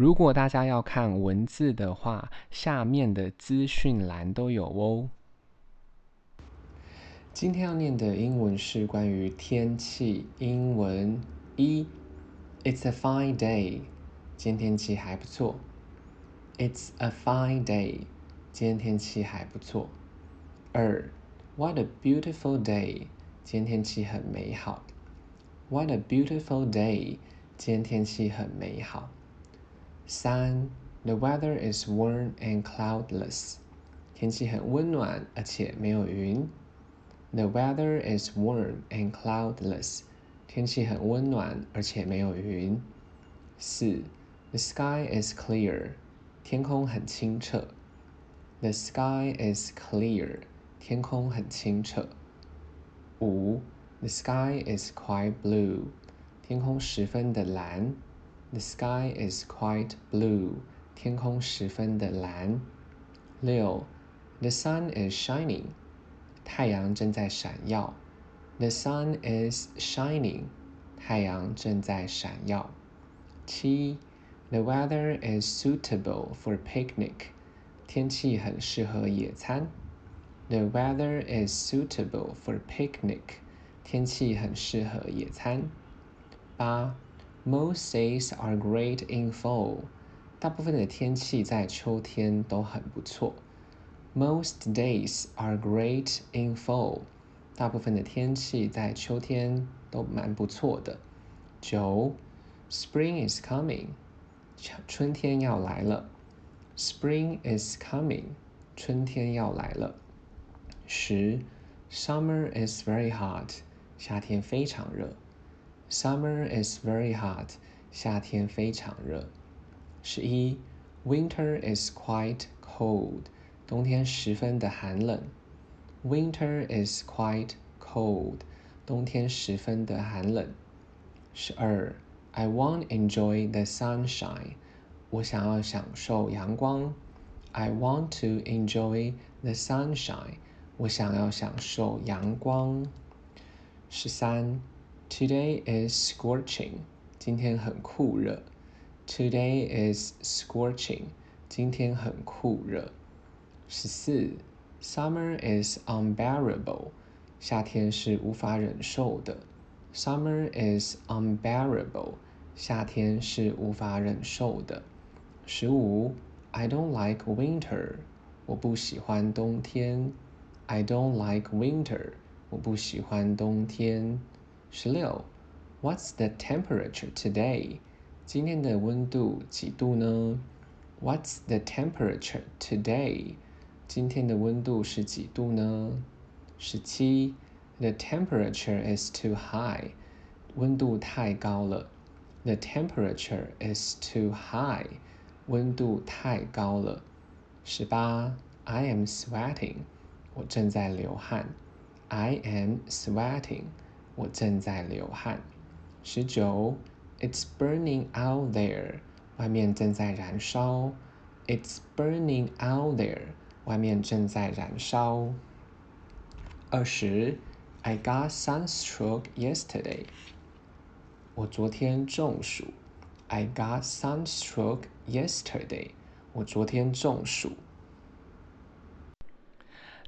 如果大家要看文字的话，下面的资讯栏都有哦。今天要念的英文是关于天气英文一，It's a fine day，今天天气还不错。It's a fine day，今天天气还不错。二，What a beautiful day，今天天气很美好。What a beautiful day，今天天气很美好。三，The weather is warm and cloudless。天气很温暖，而且没有云。The weather is warm and cloudless。天气很温暖，而且没有云。四，The sky is clear。天空很清澈。The sky is clear。天空很清澈。五，The sky is quite blue。天空十分的蓝。 The sky is quite blue. 天空十分的蓝。六，The sun is shining. 太阳正在闪耀。The sun is shining. 太阳正在闪耀。七，The weather is suitable for picnic. 天气很适合野餐。The weather is suitable for picnic. 天气很适合野餐。八。 Most days are great in fall. 大部分的天气在秋天都很不错。Most days are great in fall. 大部分的天气在秋天都蛮不错的。九，Spring is coming. 春天要来了。Spring is coming. 春天要来了。十，Summer is very hot. 夏天非常热。Summer is very hot. 夏天非常热。十一，Winter is quite cold. 冬天十分的寒冷。Winter is quite cold. 冬天十分的寒冷。十二，I want enjoy the sunshine. 我想要享受阳光。I want to enjoy the sunshine. 我想要享受阳光。十三。 Today is scorching. 今天很酷热。Today is scorching. 今天很酷热。十四，Summer is unbearable. 夏天是无法忍受的。Summer is unbearable. 夏天是无法忍受的。十五，I don't like winter. 我不喜欢冬天。I don't like winter. 我不喜欢冬天。 十六，What's the temperature today？今天的温度几度呢？What's the temperature today？今天的温度是几度呢？十七，The temperature is too high。温度太高了。The temperature is too high。温度太高了。十八，I am sweating。我正在流汗。I am sweating。 我正在流汗。十九，It's burning out there，外面正在燃烧。It's burning out there，外面正在燃烧。二十，I got sunstroke yesterday，我昨天中暑。I got sunstroke yesterday，我昨天中暑。